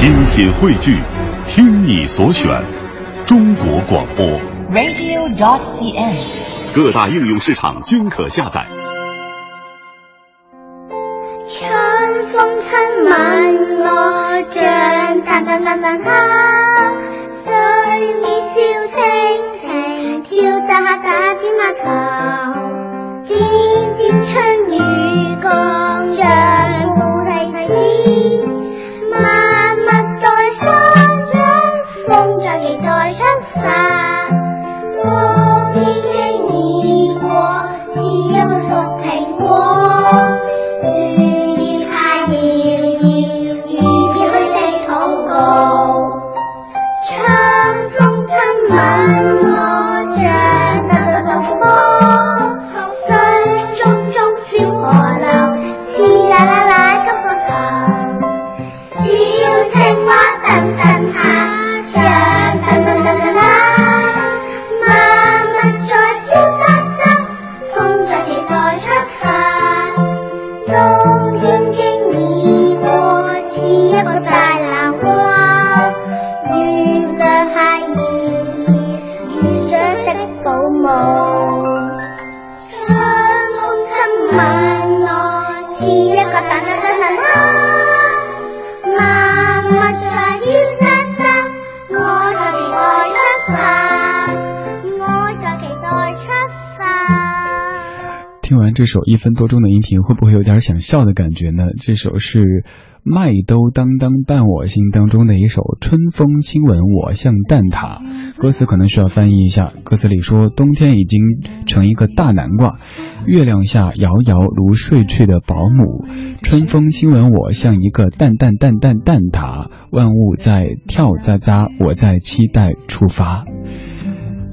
精品汇聚，听你所选，中国广播。radio.cn。各大应用市场均可下载。春風親吻我，像淡淡淡淡它，水面笑蜻蜓，跳打打點下頭，这首一分多钟的音频，会不会有点想笑的感觉呢？这首是麦兜当当伴我心当中的一首《春风亲吻我像蛋挞》，歌词可能需要翻译一下。歌词里说，冬天已经成一个大南瓜，月亮下摇摇如睡去的保姆，春风亲吻我像一个蛋蛋蛋蛋蛋挞，万物在跳喳喳，我在期待出发。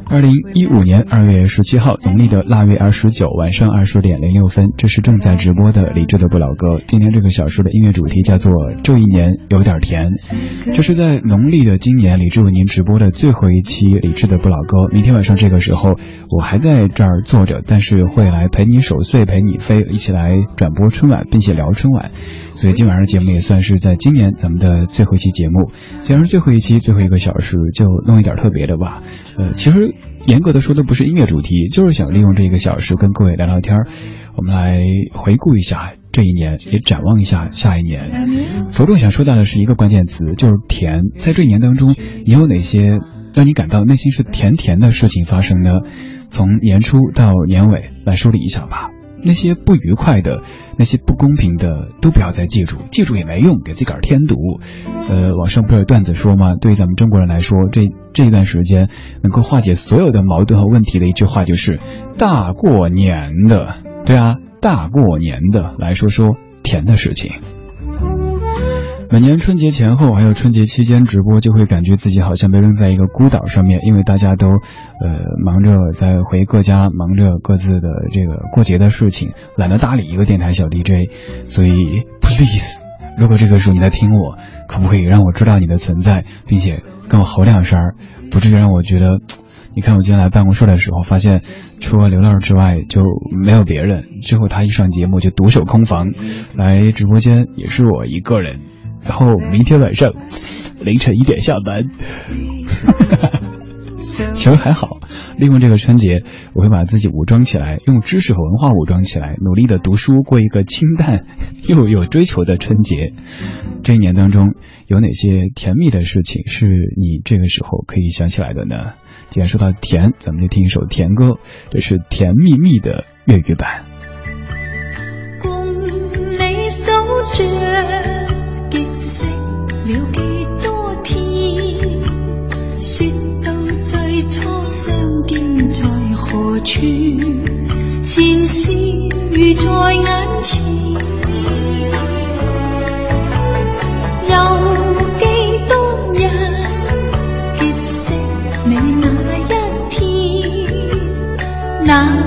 二零一五年二月十七号，农历的腊月二十九晚上二十点零六分，这是正在直播的李志的不老歌。今天这个小说的音乐主题叫做“这一年有点甜”，这是在农历的今年李志为您直播的最后一期李志的不老歌。明天晚上这个时候，我还在这儿坐着，但是会来陪你守岁，陪你飞，一起来转播春晚，并且聊春晚。所以今晚上节目也算是在今年咱们的最后一期节目。既然是最后一期，最后一个小时，就弄一点特别的吧。呃，其实严格的说，都不是音乐主题，就是想利用这一个小时跟各位聊聊天儿。我们来回顾一下这一年，也展望一下下一年。着重想说到的是一个关键词，就是甜。在这一年当中，你有哪些让你感到内心是甜甜的事情发生呢？从年初到年尾来梳理一下吧。那些不愉快的、那些不公平的，都不要再记住，记住也没用，给自个儿添堵。呃，网上不是有段子说吗？对于咱们中国人来说，这这一段时间能够化解所有的矛盾和问题的一句话就是“大过年的”。对啊，大过年的，来说说甜的事情。每年春节前后，还有春节期间直播，就会感觉自己好像被扔在一个孤岛上面，因为大家都，呃，忙着在回各家，忙着各自的这个过节的事情，懒得搭理一个电台小 DJ。所以，please，如果这个时候你在听我，可不可以让我知道你的存在，并且跟我吼两声，不至于让我觉得，你看我今天来办公室的时候，发现除了刘乐之外就没有别人。之后他一上节目就独守空房，来直播间也是我一个人。然后明天晚上凌晨一点下班，其实还好。利用这个春节，我会把自己武装起来，用知识和文化武装起来，努力的读书，过一个清淡 又有追求的春节。这一年当中，有哪些甜蜜的事情是你这个时候可以想起来的呢？既然说到甜，咱们就听一首甜歌，这是《甜蜜蜜》的粤语版。全前事如在眼前又记当日结识你那一天？那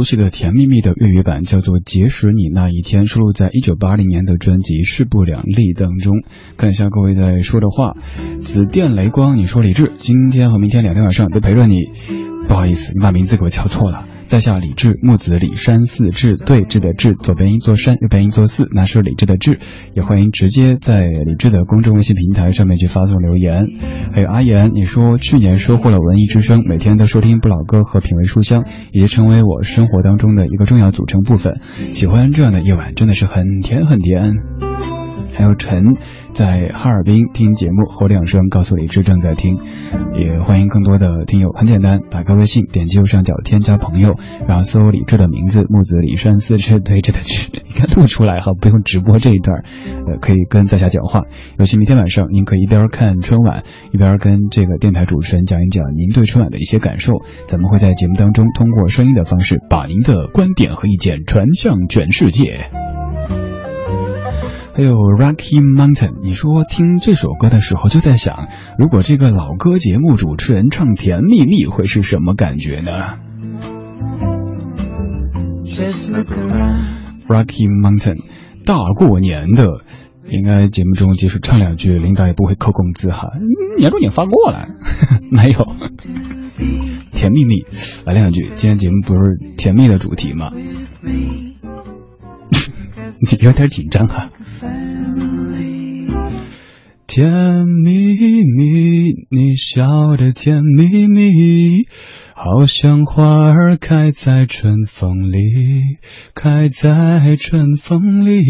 熟悉的《甜蜜蜜》的粤语版叫做《结识你那一天》，收录在一九八零年的专辑《势不两立》当中。看一下各位在说的话，紫电雷光，你说李志今天和明天两天晚上都陪着你，不好意思，你把名字给我敲错了。在下李志，木子李山寺志，对峙的志，左边一座山，右边一座寺，那是李志的志。也欢迎直接在李志的公众微信平台上面去发送留言。还有阿言，你说去年收获了文艺之声，每天都收听不老歌和品味书香，已经成为我生活当中的一个重要组成部分。喜欢这样的夜晚，真的是很甜很甜。还有陈。在哈尔滨听节目，吼两声告诉李志正在听，也欢迎更多的听友。很简单，打开微信，点击右上角添加朋友，然后搜李志的名字，木子李山四志对着的志，你看录出来哈，不用直播这一段，呃，可以跟在下讲话。尤其明天晚上，您可以一边看春晚，一边跟这个电台主持人讲一讲您对春晚的一些感受。咱们会在节目当中通过声音的方式，把您的观点和意见传向全世界。还有 Rocky Mountain，你说听这首歌的时候就在想，如果这个老歌节目主持人唱《甜蜜蜜》会是什么感觉呢？Rocky Mountain，大过年的，应该节目中即使唱两句，领导也不会扣工资哈。年终奖发过了 没有？甜蜜蜜，来两句。今天节目不是甜蜜的主题吗？你有点紧张哈。甜蜜蜜，你笑得甜蜜蜜，好像花儿开在春风里，开在春风里。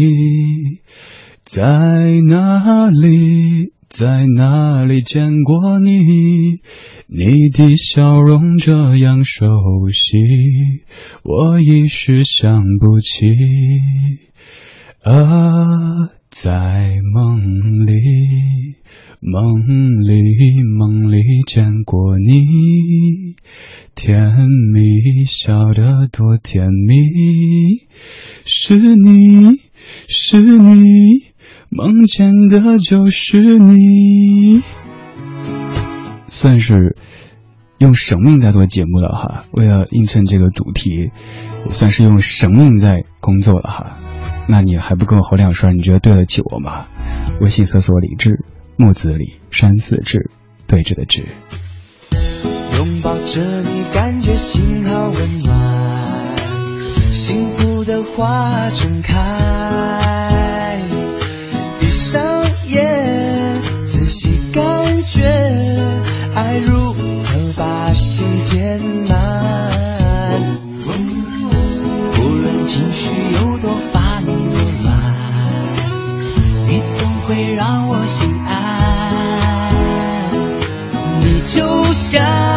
在哪里，在哪里见过你？你的笑容这样熟悉，我一时想不起。啊。在梦里，梦里，梦里见过你，甜蜜，笑得多甜蜜，是你是你，梦见的就是你，算是用生命在做节目了哈，为了映衬这个主题，也算是用生命在工作了哈。那你还不跟我吼两声？你觉得对得起我吗？微信搜索李志，木子李，山寺志，对峙的志。拥抱着你，感觉心好温暖，幸福的花正开。闭上眼，仔细感觉，爱如何把心填满。无论情绪有让我心安。你就像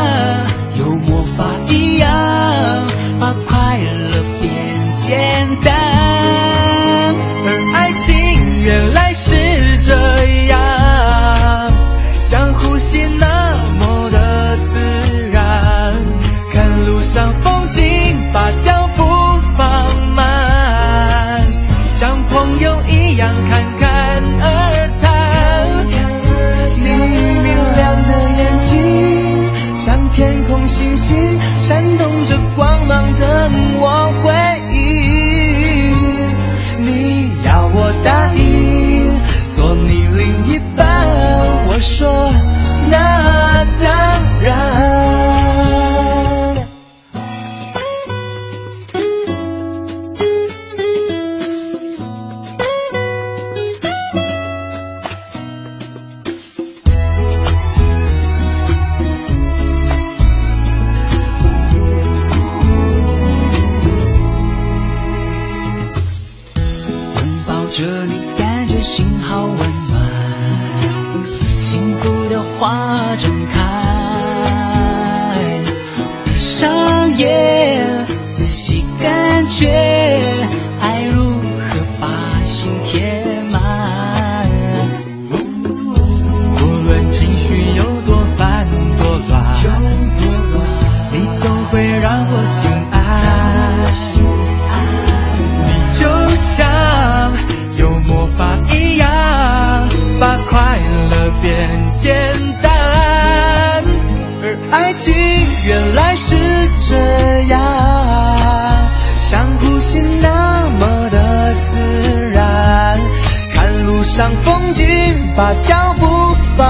把脚步放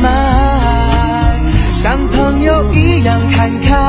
慢，像朋友一样看看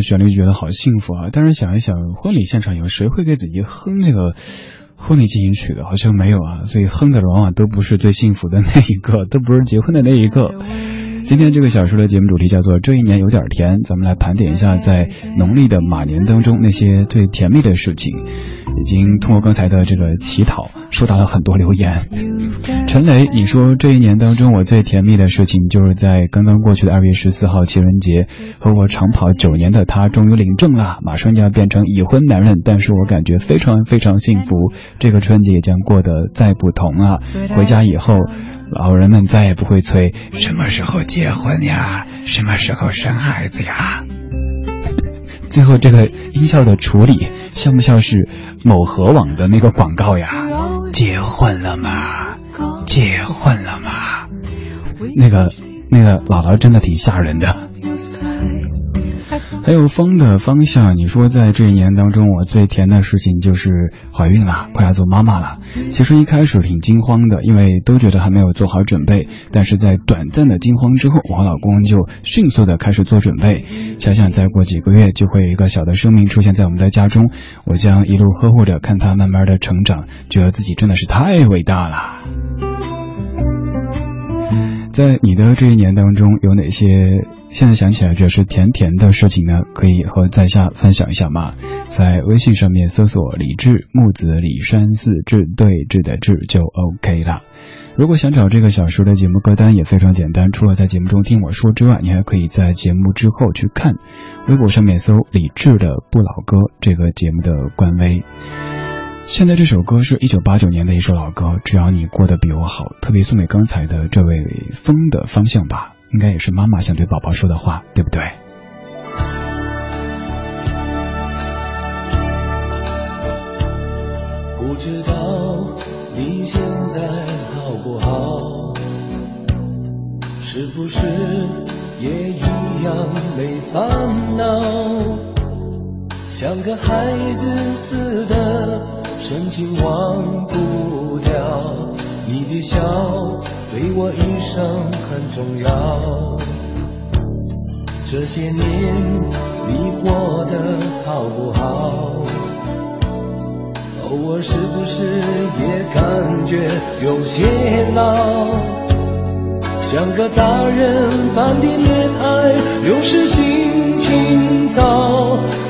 旋律，觉得好幸福啊！但是想一想，婚礼现场有谁会给自己哼这个 婚礼进行曲的？好像没有啊，所以哼的往往都不是最幸福的那一个，都不是结婚的那一个。今天这个小说的节目主题叫做“这一年有点甜”，咱们来盘点一下在农历的马年当中那些最甜蜜的事情。已经通过刚才的这个乞讨，收到了很多留言。陈雷，你说这一年当中我最甜蜜的事情，就是在刚刚过去的二月十四号情人节，和我长跑九年的他终于领证了，马上就要变成已婚男人，但是我感觉非常非常幸福。这个春节也将过得再不同啊！回家以后。老人们再也不会催什么时候结婚呀，什么时候生孩子呀。最后这个音效的处理，像不像是某河网的那个广告呀？结婚了吗？结婚了吗？那个那个姥姥真的挺吓人的。还有风的方向，你说在这一年当中，我最甜的事情就是怀孕了，快要做妈妈了。其实一开始挺惊慌的，因为都觉得还没有做好准备。但是在短暂的惊慌之后，我和老公就迅速的开始做准备。想想再过几个月就会有一个小的生命出现在我们的家中，我将一路呵护着，看他慢慢的成长，觉得自己真的是太伟大了。在你的这一年当中，有哪些现在想起来觉得是甜甜的事情呢？可以和在下分享一下吗？在微信上面搜索“李志木子李山寺志对峙的志”就 OK 了。如果想找这个小时的节目歌单也非常简单，除了在节目中听我说之外，你还可以在节目之后去看微博上面搜“李志的不老歌”这个节目的官微。现在这首歌是一九八九年的一首老歌，只要你过得比我好，特别送给刚才的这位风的方向吧，应该也是妈妈想对宝宝说的话，对不对？不知道你现在好不好，是不是也一样没烦恼，像个孩子似的。深情忘不掉，你的笑对我一生很重要。这些年你过得好不好？偶尔是不是也感觉有些老？像个大人般的恋爱，有时心情糟。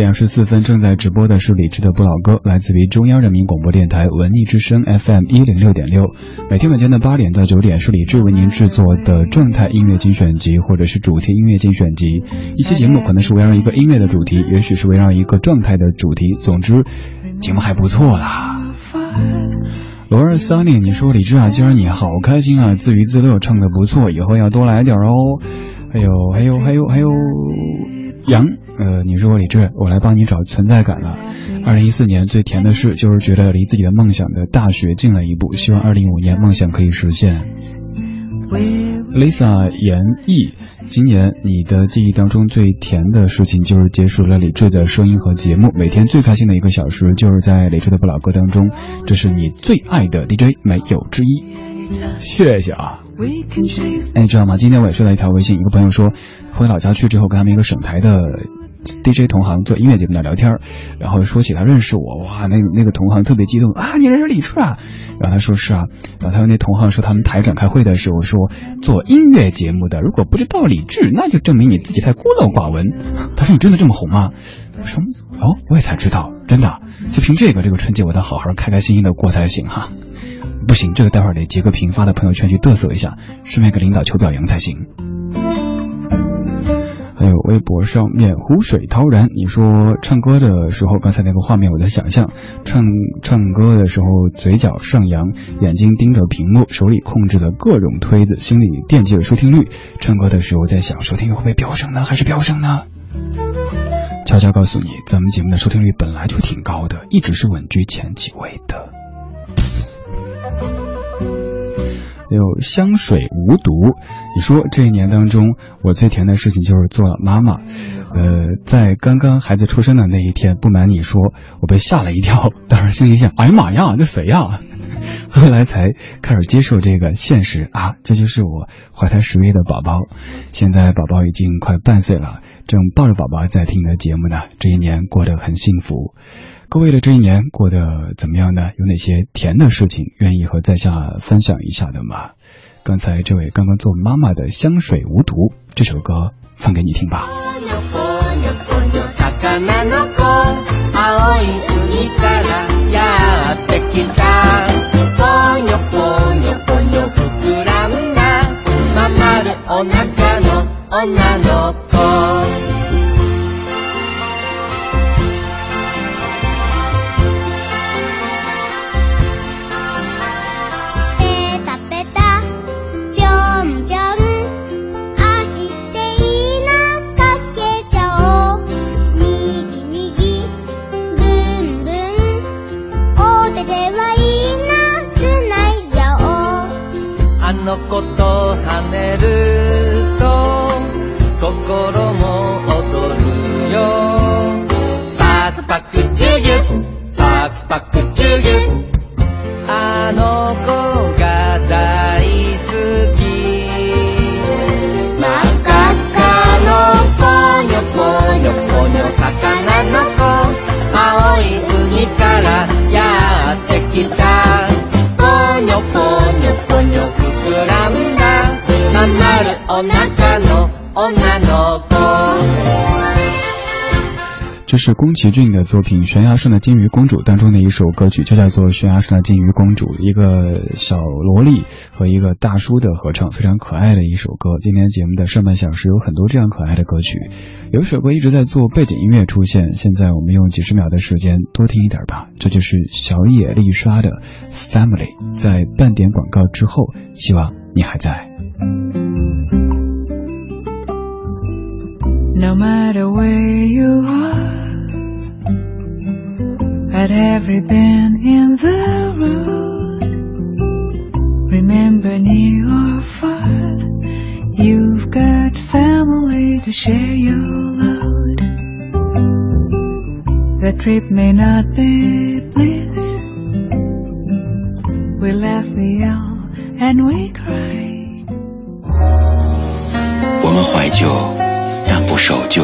点十四分，正在直播的是李志的《不老歌》，来自于中央人民广播电台文艺之声 FM 一零六点六。每天晚间的八点到九点，是李志为您制作的状态音乐精选集，或者是主题音乐精选集。一期节目可能是围绕一个音乐的主题，也许是围绕一个状态的主题。总之，节目还不错啦。罗尔 Sunny，你说李志啊，今儿你好开心啊，自娱自乐，唱的不错，以后要多来点哦。还有，还有，还有，还有。杨，呃，你是我李志，我来帮你找存在感了。二零一四年最甜的事就是觉得离自己的梦想的大学近了一步，希望二零一五年梦想可以实现。Lisa 严毅，今年你的记忆当中最甜的事情就是结束了李志的声音和节目，每天最开心的一个小时就是在李志的不老歌当中，这是你最爱的 DJ 没有之一。谢谢啊。哎，你知道吗？今天我也收到一条微信，一个朋友说回老家去之后，跟他们一个省台的 DJ 同行做音乐节目的聊天，然后说起他认识我，哇，那那个同行特别激动啊，你认识李志啊？然后他说是啊，然后他那同行说他们台长开会的时候说做音乐节目的如果不知道李志，那就证明你自己太孤陋寡闻。他说你真的这么红吗？我说哦，我也才知道，真的，就凭这个，这个春节我得好好开开心心的过才行哈。不行，这个待会儿得截个屏发到朋友圈去嘚瑟一下，顺便给领导求表扬才行。还有微博上面湖水涛然，你说唱歌的时候，刚才那个画面我在想象，唱唱歌的时候嘴角上扬，眼睛盯着屏幕，手里控制着各种推子，心里惦记着收听率。唱歌的时候在想，收听率会不会飙升呢？还是飙升呢？悄悄告诉你，咱们节目的收听率本来就挺高的，一直是稳居前几位的。有香水无毒，你说这一年当中，我最甜的事情就是做了妈妈。呃，在刚刚孩子出生的那一天，不瞒你说，我被吓了一跳，当时心里想，哎呀妈呀，这谁呀？后来才开始接受这个现实啊，这就是我怀胎十月的宝宝。现在宝宝已经快半岁了，正抱着宝宝在听你的节目呢。这一年过得很幸福。各位的这一年过得怎么样呢？有哪些甜的事情愿意和在下分享一下的吗？刚才这位刚刚做妈妈的香水无毒，这首歌放给你听吧。这是宫崎骏的作品《悬崖上的金鱼公主》当中的一首歌曲，就叫做《悬崖上的金鱼公主》，一个小萝莉和一个大叔的合唱，非常可爱的一首歌。今天节目的上半小时有很多这样可爱的歌曲，有一首歌一直在做背景音乐出现，现在我们用几十秒的时间多听一点吧。这就是小野丽莎的《Family》。在半点广告之后，希望你还在。No matter where you are, at every bend in the road, remember near or far, you've got family to share your load. The trip may not be bliss, we laugh, we yell, and we cry. 我们怀旧。但不守旧，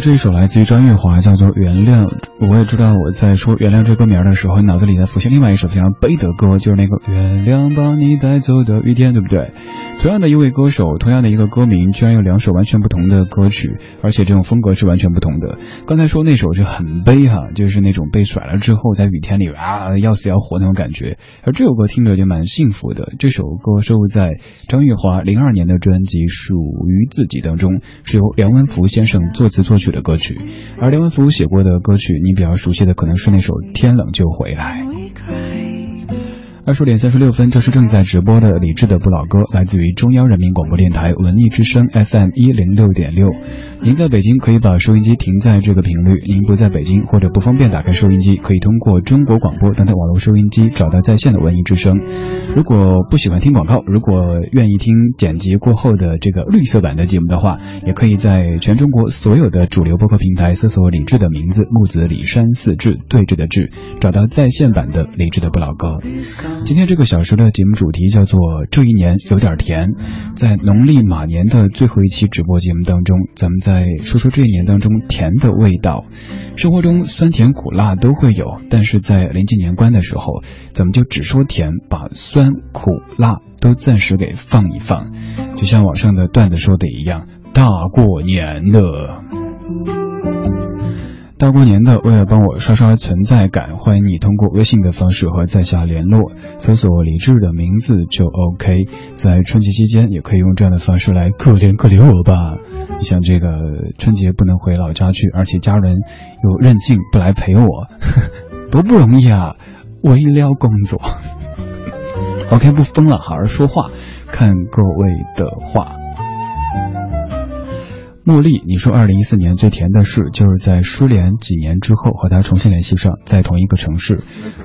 这一首来自于张月华，叫做《原谅》。我也知道我在说《原谅》这歌名的时候，脑子里在浮现另外一首非常悲的歌，就是那个《原谅把你带走的雨天》，对不对？同样的一位歌手，同样的一个歌名，居然有两首完全不同的歌曲，而且这种风格是完全不同的。刚才说那首是很悲哈，就是那种被甩了之后在雨天里啊要死要活那种感觉，而这首歌听着就蛮幸福的。这首歌收录在张玉华零二年的专辑《属于自己》当中，是由梁文福先生作词作曲的歌曲。而梁文福写过的歌曲，你比较熟悉的可能是那首《天冷就回来》。二十点三十六分，这是正在直播的李志的不老歌，来自于中央人民广播电台文艺之声 FM 一零六点六。您在北京可以把收音机停在这个频率，您不在北京或者不方便打开收音机，可以通过中国广播等等网络收音机找到在线的文艺之声。如果不喜欢听广告，如果愿意听剪辑过后的这个绿色版的节目的话，也可以在全中国所有的主流播客平台搜索李志的名字木子李山四志对峙的志，找到在线版的李志的不老歌。今天这个小时的节目主题叫做这一年有点甜，在农历马年的最后一期直播节目当中，咱们再说说这一年当中甜的味道。生活中酸甜苦辣都会有，但是在临近年关的时候，咱们就只说甜，把酸苦辣都暂时给放一放。就像网上的段子说的一样，大过年的。大过年的，为了帮我刷刷存在感，欢迎你通过微信的方式和在下联络，搜索李志的名字就 OK。在春节期间，也可以用这样的方式来可怜可怜我吧。你像这个春节不能回老家去，而且家人又任性不来陪我，多不容易啊！为了工作。OK，不疯了，好好说话，看各位的话。茉莉，你说二零一四年最甜的事，就是在失联几年之后和他重新联系上，在同一个城市，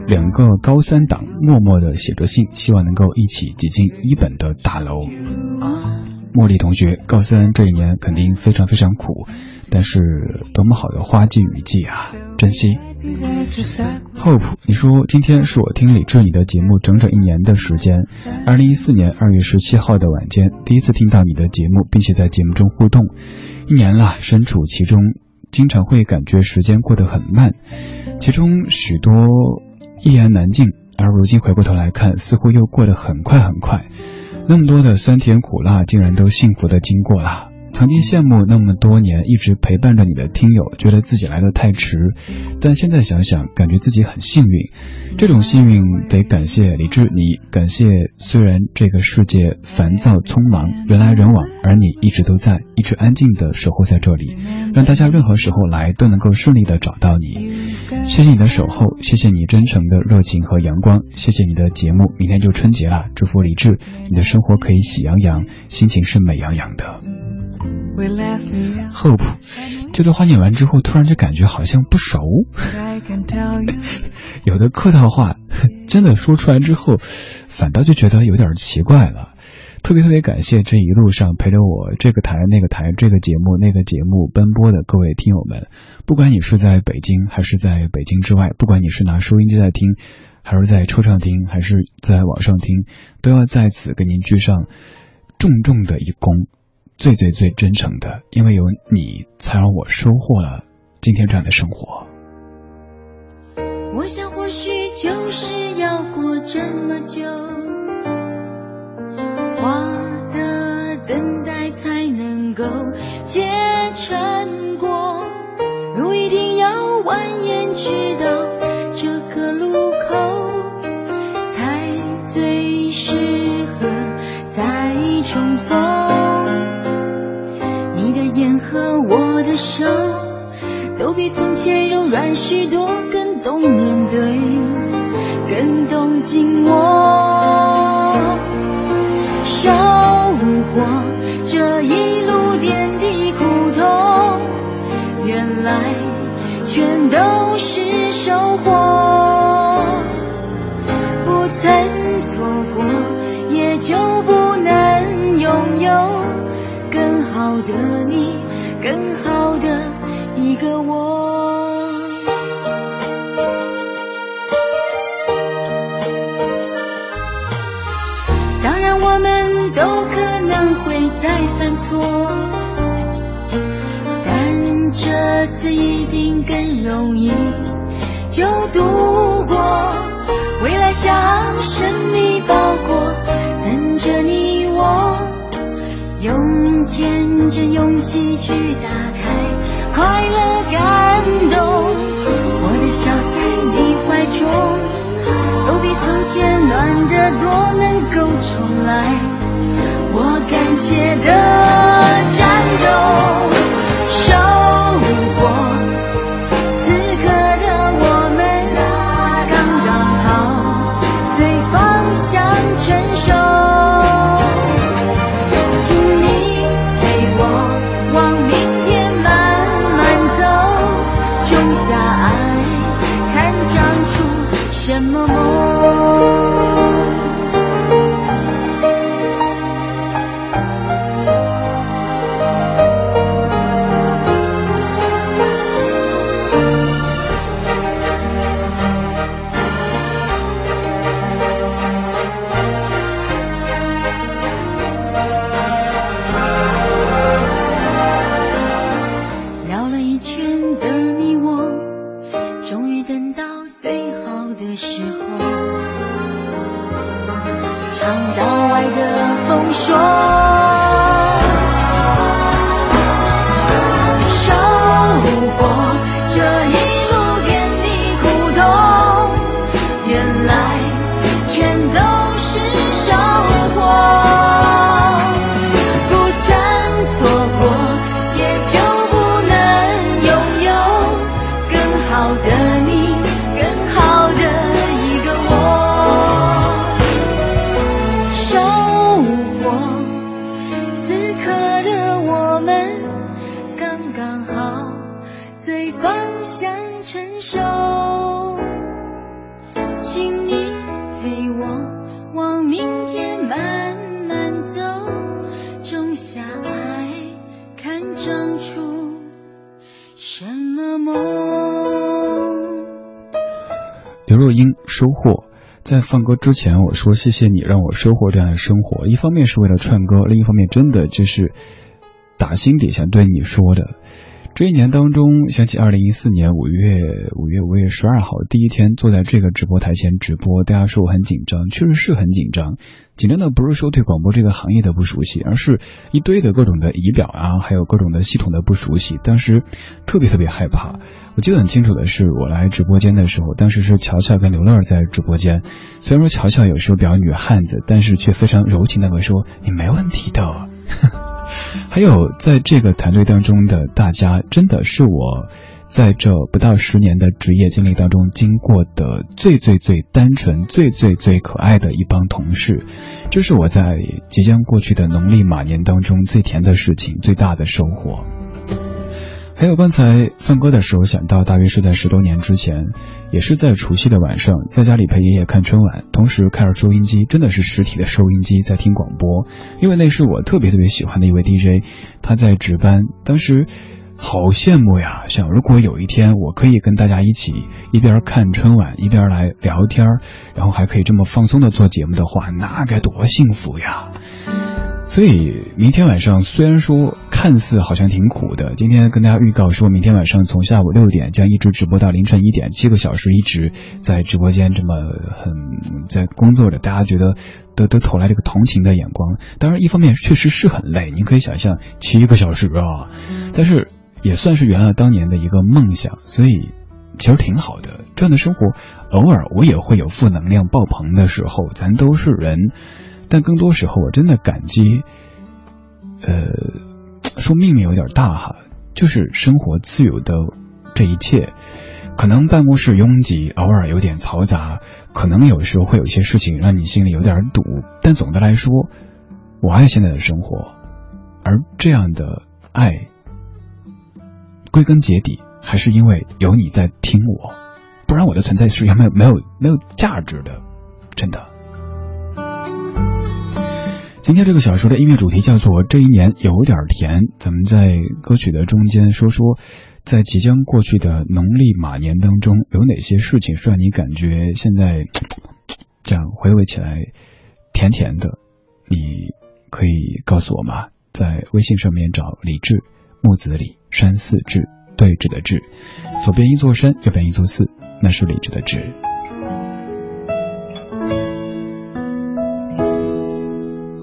两个高三党默默的写着信，希望能够一起挤进一本的大楼。茉莉同学，高三这一年肯定非常非常苦，但是多么好的花季雨季啊，珍惜。Hope，你说今天是我听李志你的节目整整一年的时间，二零一四年二月十七号的晚间，第一次听到你的节目，并且在节目中互动。一年了，身处其中，经常会感觉时间过得很慢，其中许多一言难尽，而如今回过头来看，似乎又过得很快很快。那么多的酸甜苦辣，竟然都幸福的经过了。曾经羡慕那么多年一直陪伴着你的听友，觉得自己来的太迟，但现在想想，感觉自己很幸运。这种幸运得感谢李志，你感谢虽然这个世界烦躁匆忙，人来人往，而你一直都在，一直安静的守候在这里，让大家任何时候来都能够顺利的找到你。谢谢你的守候，谢谢你真诚的热情和阳光，谢谢你的节目。明天就春节了，祝福李志，你的生活可以喜洋洋，心情是美洋洋的。Hope，这段话念完之后，突然就感觉好像不熟。有的客套话，真的说出来之后，反倒就觉得有点奇怪了。特别特别感谢这一路上陪着我这个台、那个台、这个节目、那个节目奔波的各位听友们，不管你是在北京还是在北京之外，不管你是拿收音机在听，还是在车上听，还是在网上听，都要在此给您鞠上重重的一躬。最最最真诚的，因为有你，才让我收获了今天这样的生活。我想或许就是要过这么久，出什么梦。刘若英收获。在放歌之前，我说谢谢你让我收获这样的生活。一方面是为了串歌，另一方面真的就是打心底想对你说的。这一年当中，想起二零一四年五月五月五月十二号第一天坐在这个直播台前直播，大家说我很紧张，确实是很紧张。紧张的不是说对广播这个行业的不熟悉，而是一堆的各种的仪表啊，还有各种的系统的不熟悉。当时特别特别害怕。我记得很清楚的是，我来直播间的时候，当时是乔乔跟刘乐在直播间。虽然说乔乔有时候比较女汉子，但是却非常柔情的会说：“你没问题的。” 还有在这个团队当中的大家，真的是我在这不到十年的职业经历当中经过的最最最单纯、最最最可爱的一帮同事。这是我在即将过去的农历马年当中最甜的事情，最大的收获。还有刚才放歌的时候想到，大约是在十多年之前，也是在除夕的晚上，在家里陪爷爷看春晚，同时开着收音机，真的是实体的收音机在听广播，因为那是我特别特别喜欢的一位 DJ，他在值班，当时好羡慕呀，想如果有一天我可以跟大家一起一边看春晚一边来聊天，然后还可以这么放松的做节目的话，那该多幸福呀！所以明天晚上虽然说看似好像挺苦的，今天跟大家预告说，明天晚上从下午六点将一直直播到凌晨一点，七个小时一直在直播间这么很在工作着，大家觉得都都投来这个同情的眼光。当然，一方面确实是很累，您可以想象七个小时啊，但是也算是圆了当年的一个梦想，所以其实挺好的。这样的生活，偶尔我也会有负能量爆棚的时候，咱都是人。但更多时候，我真的感激，呃，说命运有点大哈，就是生活自有的这一切。可能办公室拥挤，偶尔有点嘈杂，可能有时候会有一些事情让你心里有点堵。但总的来说，我爱现在的生活，而这样的爱，归根结底还是因为有你在听我，不然我的存在是没有没有没有价值的，真的。今天这个小说的音乐主题叫做“这一年有点甜”。咱们在歌曲的中间说说，在即将过去的农历马年当中，有哪些事情是让你感觉现在 这样回味起来甜甜的？你可以告诉我吗？在微信上面找李志，木子李，山寺志，对峙的志，左边一座山，右边一座寺，那是李志的志。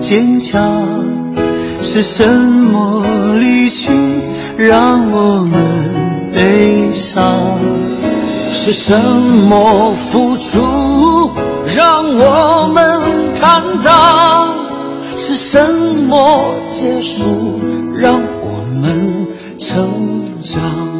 坚强，是什么离去让我们悲伤？是什么付出让我们坦荡？是什么结束让我们成长？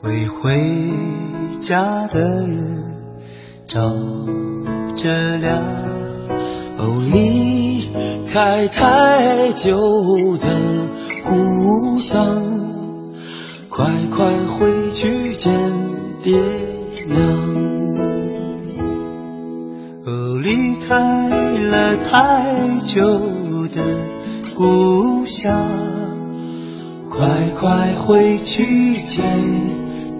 为回家的人照着亮。哦，离开太久的故乡，快快回去见爹娘。哦，离开了太久的故乡，快快回去见。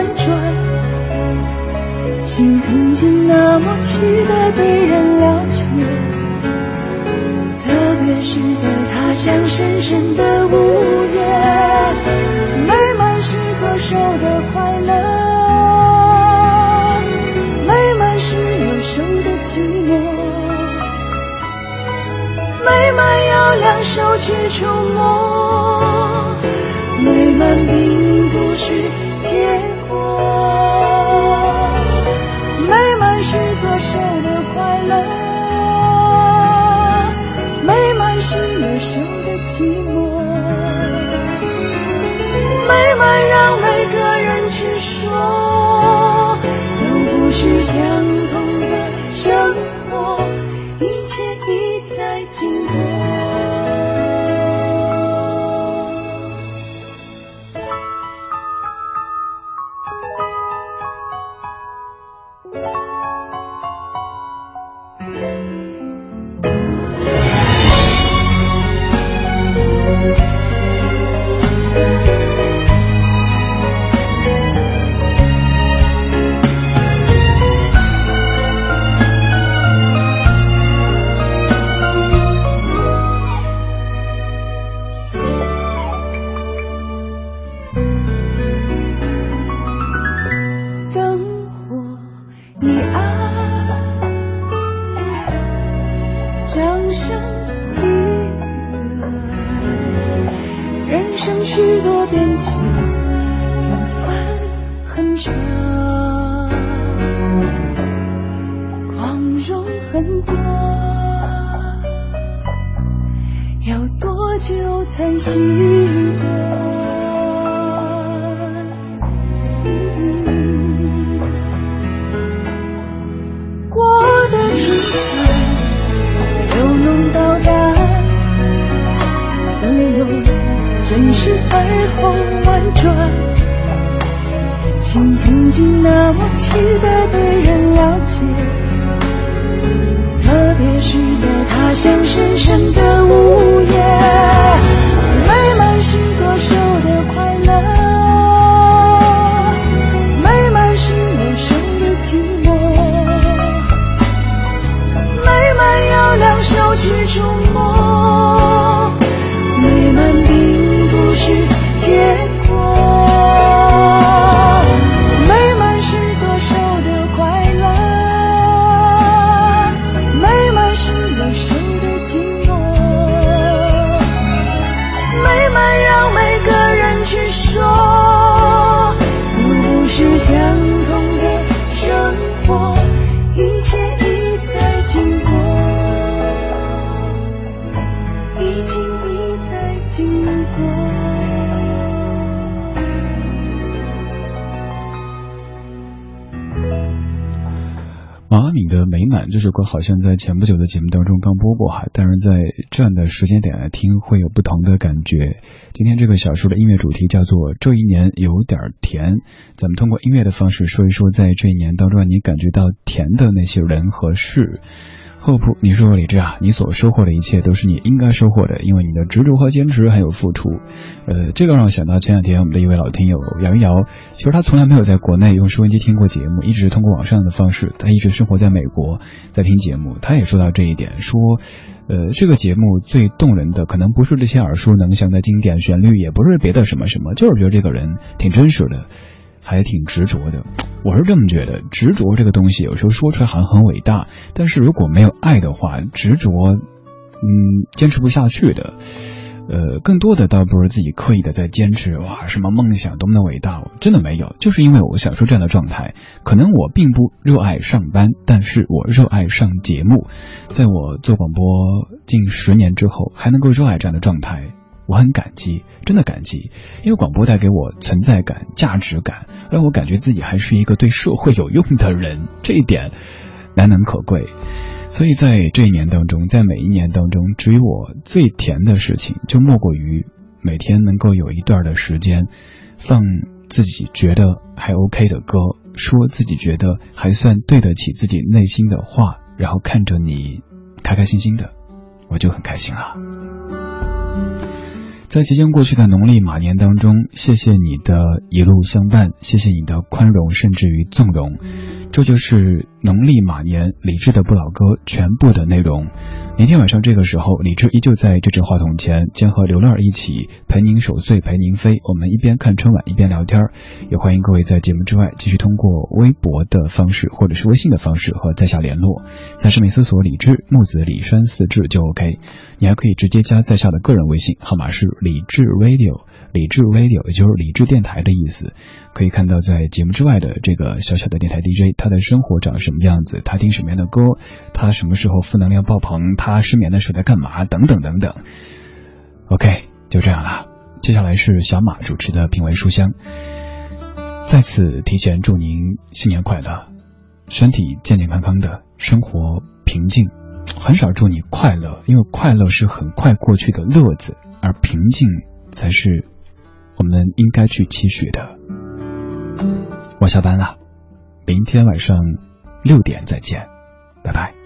辗转，心曾经那么期待被人了解，特别是在他乡深深的午夜。美满是左手的快乐，美满是右手的寂寞，美满要两手去触摸。这首歌好像在前不久的节目当中刚播过哈，但是在这样的时间点来听会有不同的感觉。今天这个小说的音乐主题叫做“这一年有点甜”，咱们通过音乐的方式说一说在这一年当中你感觉到甜的那些人和事。厚朴，你说李志啊，你所收获的一切都是你应该收获的，因为你的执着和坚持还有付出。呃，这个让我想到前两天我们的一位老听友姚一瑶，其实他从来没有在国内用收音机听过节目，一直通过网上的方式，他一直生活在美国，在听节目。他也说到这一点，说，呃，这个节目最动人的可能不是这些耳熟能详的经典旋律，也不是别的什么什么，就是觉得这个人挺真实的。还挺执着的，我是这么觉得。执着这个东西，有时候说出来好像很伟大，但是如果没有爱的话，执着，嗯，坚持不下去的。呃，更多的倒不是自己刻意的在坚持，哇，什么梦想多么的伟大，真的没有，就是因为我享受这样的状态。可能我并不热爱上班，但是我热爱上节目。在我做广播近十年之后，还能够热爱这样的状态。我很感激，真的感激，因为广播带给我存在感、价值感，让我感觉自己还是一个对社会有用的人，这一点难能可贵。所以在这一年当中，在每一年当中，至于我最甜的事情，就莫过于每天能够有一段的时间，放自己觉得还 OK 的歌，说自己觉得还算对得起自己内心的话，然后看着你开开心心的，我就很开心了。在即将过去的农历马年当中，谢谢你的一路相伴，谢谢你的宽容，甚至于纵容。这就是农历马年李志的不老歌全部的内容。明天晚上这个时候，李志依旧在这支话筒前，将和刘乐儿一起陪您守岁，陪您飞。我们一边看春晚一边聊天也欢迎各位在节目之外继续通过微博的方式或者是微信的方式和在下联络，在上面搜索李志木子李山四志就 OK。你还可以直接加在下的个人微信号码是理智 Radio，理智 Radio 也就是理智电台的意思。可以看到在节目之外的这个小小的电台 DJ，他的生活长什么样子，他听什么样的歌，他什么时候负能量爆棚，他失眠的时候在干嘛，等等等等。OK，就这样了。接下来是小马主持的品味书香。再次提前祝您新年快乐，身体健健康康的，生活平静。很少祝你快乐，因为快乐是很快过去的乐子，而平静才是我们应该去期许的。我下班了，明天晚上六点再见，拜拜。